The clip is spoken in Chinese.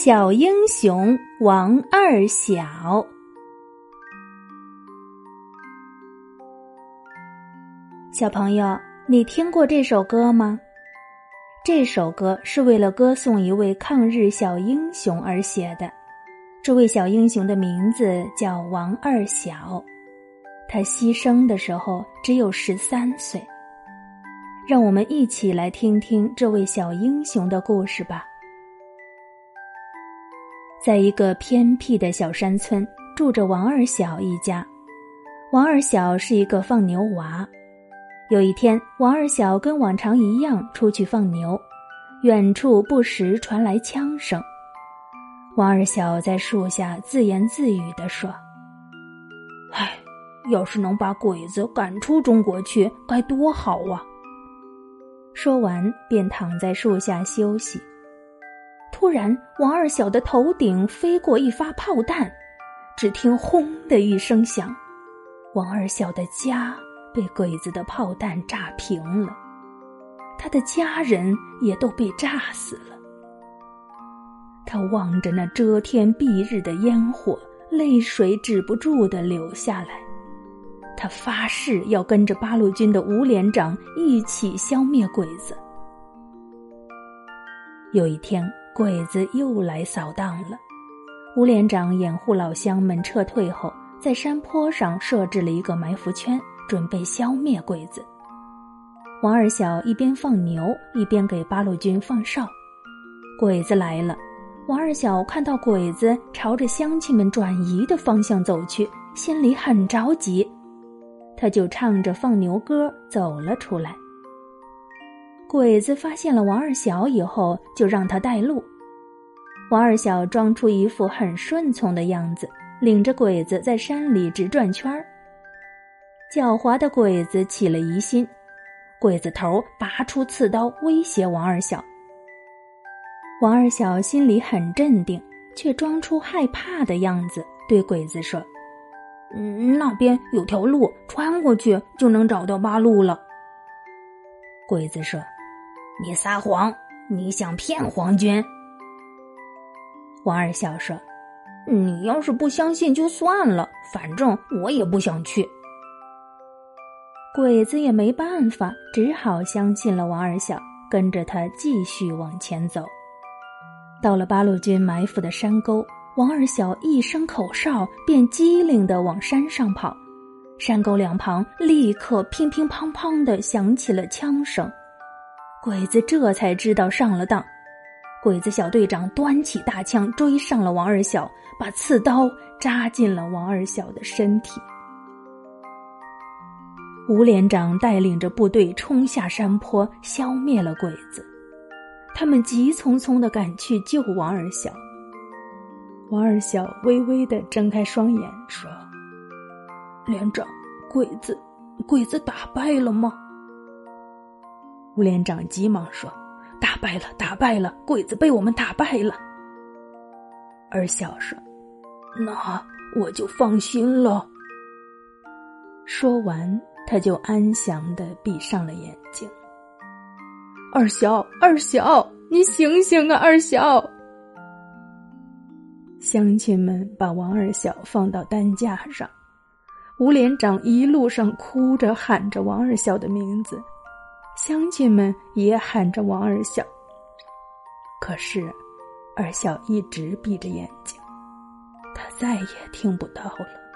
小英雄王二小，小朋友，你听过这首歌吗？这首歌是为了歌颂一位抗日小英雄而写的。这位小英雄的名字叫王二小，他牺牲的时候只有十三岁。让我们一起来听听这位小英雄的故事吧。在一个偏僻的小山村，住着王二小一家。王二小是一个放牛娃。有一天，王二小跟往常一样出去放牛，远处不时传来枪声。王二小在树下自言自语地说：“唉，要是能把鬼子赶出中国去，该多好啊！”说完，便躺在树下休息。突然，王二小的头顶飞过一发炮弹，只听“轰”的一声响，王二小的家被鬼子的炮弹炸平了，他的家人也都被炸死了。他望着那遮天蔽日的烟火，泪水止不住的流下来。他发誓要跟着八路军的吴连长一起消灭鬼子。有一天。鬼子又来扫荡了，吴连长掩护老乡们撤退后，在山坡上设置了一个埋伏圈，准备消灭鬼子。王二小一边放牛，一边给八路军放哨。鬼子来了，王二小看到鬼子朝着乡亲们转移的方向走去，心里很着急，他就唱着放牛歌走了出来。鬼子发现了王二小以后，就让他带路。王二小装出一副很顺从的样子，领着鬼子在山里直转圈儿。狡猾的鬼子起了疑心，鬼子头拔出刺刀威胁王二小。王二小心里很镇定，却装出害怕的样子，对鬼子说：“嗯，那边有条路，穿过去就能找到八路了。”鬼子说。你撒谎！你想骗皇军？王二小说：“你要是不相信就算了，反正我也不想去。”鬼子也没办法，只好相信了王二小，跟着他继续往前走。到了八路军埋伏的山沟，王二小一声口哨，便机灵的往山上跑。山沟两旁立刻乒乒乓乓的响起了枪声。鬼子这才知道上了当，鬼子小队长端起大枪追上了王二小，把刺刀扎进了王二小的身体。吴连长带领着部队冲下山坡，消灭了鬼子。他们急匆匆的赶去救王二小。王二小微微的睁开双眼，说：“连长，鬼子，鬼子打败了吗？”吴连长急忙说：“打败了，打败了，鬼子被我们打败了。”二小说：“那我就放心了。”说完，他就安详的闭上了眼睛。二小，二小，你醒醒啊！二小，乡亲们把王二小放到担架上，吴连长一路上哭着喊着王二小的名字。乡亲们也喊着王二小，可是二小一直闭着眼睛，他再也听不到了。